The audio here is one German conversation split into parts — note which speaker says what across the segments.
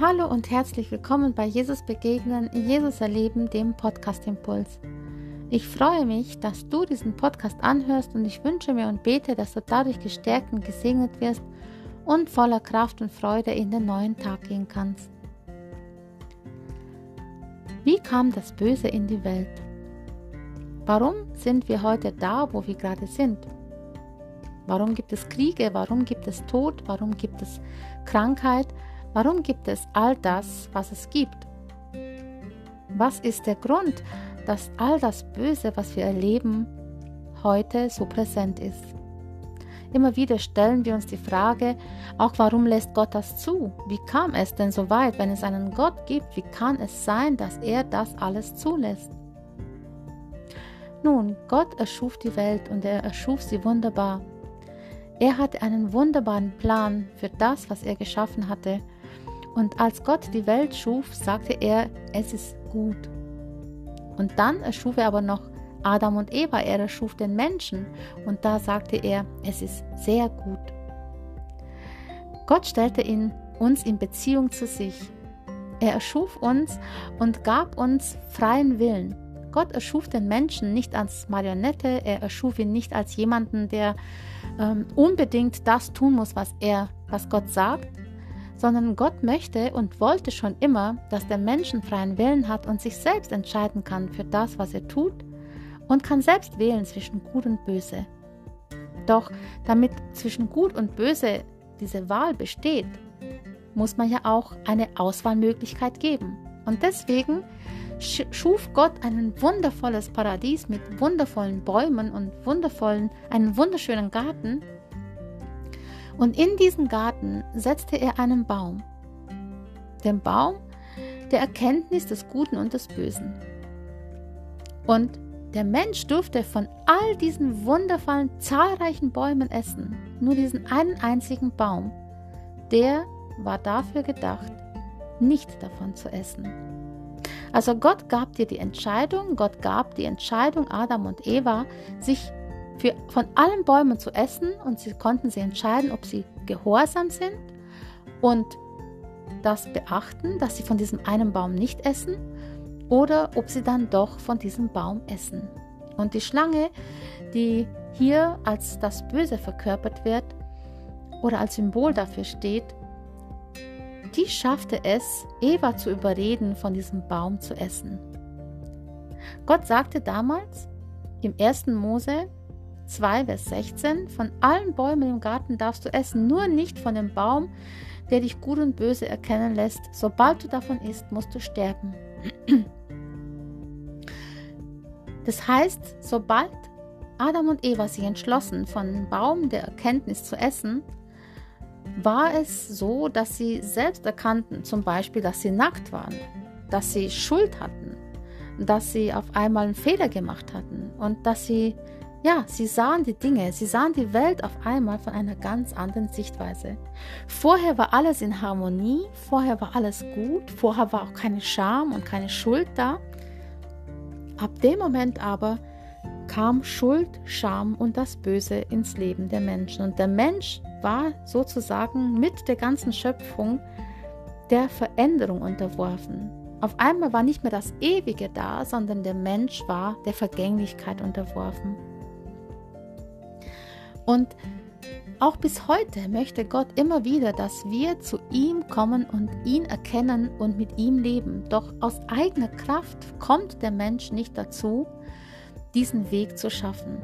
Speaker 1: Hallo und herzlich willkommen bei Jesus Begegnen, Jesus Erleben, dem Podcast Impuls. Ich freue mich, dass du diesen Podcast anhörst und ich wünsche mir und bete, dass du dadurch gestärkt und gesegnet wirst und voller Kraft und Freude in den neuen Tag gehen kannst. Wie kam das Böse in die Welt? Warum sind wir heute da, wo wir gerade sind? Warum gibt es Kriege? Warum gibt es Tod? Warum gibt es Krankheit? Warum gibt es all das, was es gibt? Was ist der Grund, dass all das Böse, was wir erleben, heute so präsent ist? Immer wieder stellen wir uns die Frage, auch warum lässt Gott das zu? Wie kam es denn so weit, wenn es einen Gott gibt? Wie kann es sein, dass er das alles zulässt? Nun, Gott erschuf die Welt und er erschuf sie wunderbar. Er hatte einen wunderbaren Plan für das, was er geschaffen hatte und als Gott die Welt schuf, sagte er, es ist gut. Und dann erschuf er aber noch Adam und Eva, er erschuf den Menschen und da sagte er, es ist sehr gut. Gott stellte ihn, uns in Beziehung zu sich. Er erschuf uns und gab uns freien Willen. Gott erschuf den Menschen nicht als Marionette, er erschuf ihn nicht als jemanden, der ähm, unbedingt das tun muss, was er, was Gott sagt, sondern Gott möchte und wollte schon immer, dass der Mensch einen freien Willen hat und sich selbst entscheiden kann für das, was er tut und kann selbst wählen zwischen Gut und Böse. Doch damit zwischen Gut und Böse diese Wahl besteht, muss man ja auch eine Auswahlmöglichkeit geben. Und deswegen schuf Gott ein wundervolles Paradies mit wundervollen Bäumen und wundervollen, einen wunderschönen Garten, und in diesen Garten setzte er einen Baum, den Baum der Erkenntnis des Guten und des Bösen. Und der Mensch durfte von all diesen wundervollen, zahlreichen Bäumen essen, nur diesen einen einzigen Baum, der war dafür gedacht, nicht davon zu essen. Also Gott gab dir die Entscheidung, Gott gab die Entscheidung Adam und Eva, sich für, von allen Bäumen zu essen und sie konnten sie entscheiden, ob sie gehorsam sind und das beachten, dass sie von diesem einen Baum nicht essen oder ob sie dann doch von diesem Baum essen. Und die Schlange, die hier als das Böse verkörpert wird oder als Symbol dafür steht, die schaffte es, Eva zu überreden, von diesem Baum zu essen. Gott sagte damals im 1. Mose 2, Vers 16, von allen Bäumen im Garten darfst du essen, nur nicht von dem Baum, der dich gut und böse erkennen lässt. Sobald du davon isst, musst du sterben. Das heißt, sobald Adam und Eva sich entschlossen, von dem Baum der Erkenntnis zu essen, war es so, dass sie selbst erkannten, zum Beispiel, dass sie nackt waren, dass sie Schuld hatten, dass sie auf einmal einen Fehler gemacht hatten und dass sie ja, sie sahen die Dinge, sie sahen die Welt auf einmal von einer ganz anderen Sichtweise. Vorher war alles in Harmonie, vorher war alles gut, vorher war auch keine Scham und keine Schuld da. Ab dem Moment aber kam Schuld, Scham und das Böse ins Leben der Menschen. Und der Mensch war sozusagen mit der ganzen Schöpfung der Veränderung unterworfen. Auf einmal war nicht mehr das Ewige da, sondern der Mensch war der Vergänglichkeit unterworfen. Und auch bis heute möchte Gott immer wieder, dass wir zu ihm kommen und ihn erkennen und mit ihm leben. Doch aus eigener Kraft kommt der Mensch nicht dazu, diesen Weg zu schaffen.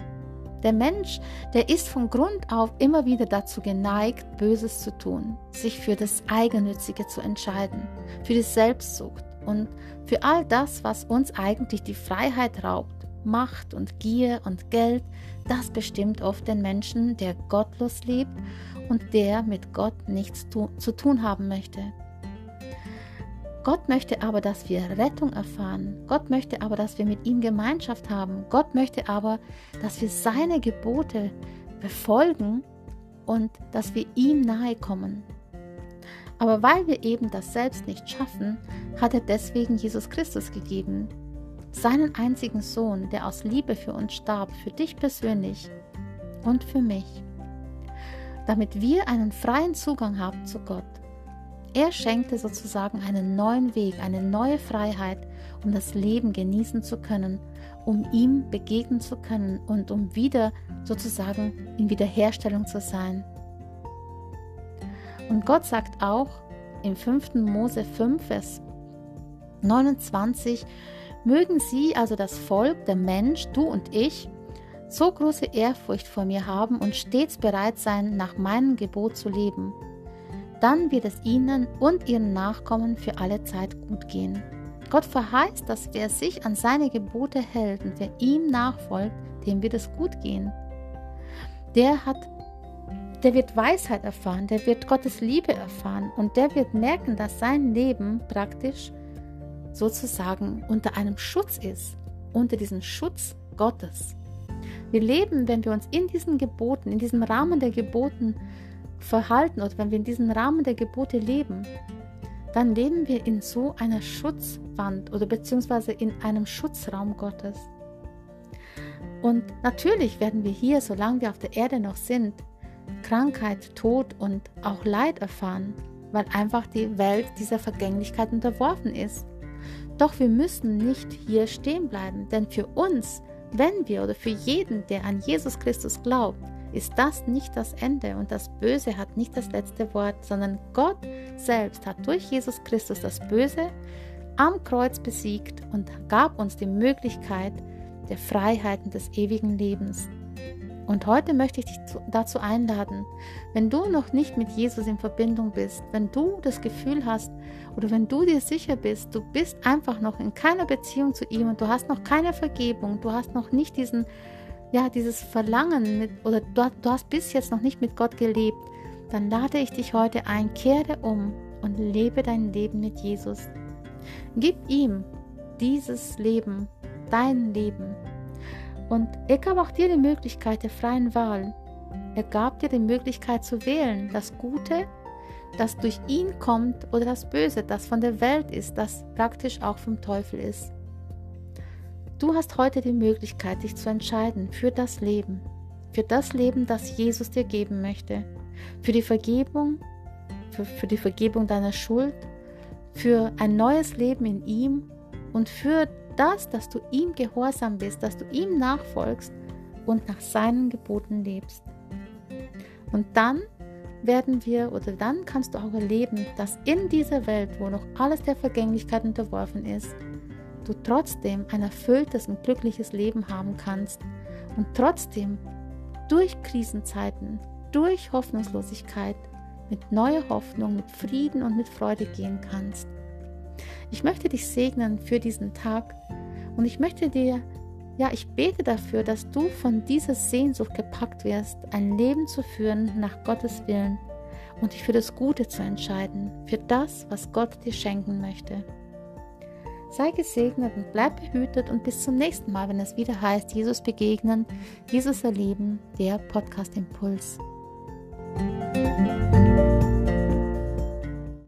Speaker 1: Der Mensch, der ist von Grund auf immer wieder dazu geneigt, Böses zu tun, sich für das Eigennützige zu entscheiden, für die Selbstsucht und für all das, was uns eigentlich die Freiheit raubt. Macht und Gier und Geld, das bestimmt oft den Menschen, der gottlos lebt und der mit Gott nichts tu zu tun haben möchte. Gott möchte aber, dass wir Rettung erfahren. Gott möchte aber, dass wir mit ihm Gemeinschaft haben. Gott möchte aber, dass wir seine Gebote befolgen und dass wir ihm nahe kommen. Aber weil wir eben das selbst nicht schaffen, hat er deswegen Jesus Christus gegeben, seinen einzigen Sohn, der aus Liebe für uns starb, für dich persönlich und für mich, damit wir einen freien Zugang haben zu Gott. er schenkte sozusagen einen neuen Weg, eine neue Freiheit, um das Leben genießen zu können, um ihm begegnen zu können und um wieder sozusagen in Wiederherstellung zu sein. Und Gott sagt auch im 5. Mose 5, Vers 29, mögen sie, also das Volk, der Mensch, du und ich, so große Ehrfurcht vor mir haben und stets bereit sein, nach meinem Gebot zu leben. Dann wird es ihnen und ihren Nachkommen für alle Zeit gut gehen. Gott verheißt, dass wer sich an seine Gebote hält und wer ihm nachfolgt, dem wird es gut gehen. Der hat der wird Weisheit erfahren, der wird Gottes Liebe erfahren und der wird merken, dass sein Leben praktisch sozusagen unter einem Schutz ist, unter diesem Schutz Gottes. Wir leben, wenn wir uns in diesen Geboten, in diesem Rahmen der Geboten verhalten oder wenn wir in diesem Rahmen der Gebote leben, dann leben wir in so einer Schutzwand oder beziehungsweise in einem Schutzraum Gottes. Und natürlich werden wir hier, solange wir auf der Erde noch sind, Krankheit, Tod und auch Leid erfahren, weil einfach die Welt dieser Vergänglichkeit unterworfen ist. Doch wir müssen nicht hier stehen bleiben, denn für uns, wenn wir oder für jeden, der an Jesus Christus glaubt, ist das nicht das Ende und das Böse hat nicht das letzte Wort, sondern Gott selbst hat durch Jesus Christus das Böse am Kreuz besiegt und gab uns die Möglichkeit der Freiheiten des ewigen Lebens. Und heute möchte ich dich dazu einladen, wenn du noch nicht mit Jesus in Verbindung bist, wenn du das Gefühl hast oder wenn du dir sicher bist, du bist einfach noch in keiner Beziehung zu ihm und du hast noch keine Vergebung, du hast noch nicht diesen, ja, dieses Verlangen mit, oder du, du hast bis jetzt noch nicht mit Gott gelebt, dann lade ich dich heute ein, kehre um und lebe dein Leben mit Jesus. Gib ihm dieses Leben, dein Leben und er gab auch dir die Möglichkeit der freien Wahl. Er gab dir die Möglichkeit zu wählen, das Gute, das durch ihn kommt, oder das Böse, das von der Welt ist, das praktisch auch vom Teufel ist. Du hast heute die Möglichkeit, dich zu entscheiden für das Leben, für das Leben, das Jesus dir geben möchte, für die Vergebung, für, für die Vergebung deiner Schuld, für ein neues Leben in ihm und für das, dass du ihm gehorsam bist, dass du ihm nachfolgst und nach seinen Geboten lebst. Und dann werden wir oder dann kannst du auch erleben, dass in dieser Welt, wo noch alles der Vergänglichkeit unterworfen ist, du trotzdem ein erfülltes und glückliches Leben haben kannst und trotzdem durch Krisenzeiten, durch Hoffnungslosigkeit mit neuer Hoffnung, mit Frieden und mit Freude gehen kannst. Ich möchte dich segnen für diesen Tag und ich möchte dir, ja, ich bete dafür, dass du von dieser Sehnsucht gepackt wirst, ein Leben zu führen nach Gottes Willen und dich für das Gute zu entscheiden, für das, was Gott dir schenken möchte. Sei gesegnet und bleib behütet und bis zum nächsten Mal, wenn es wieder heißt, Jesus begegnen, Jesus erleben, der Podcast Impuls.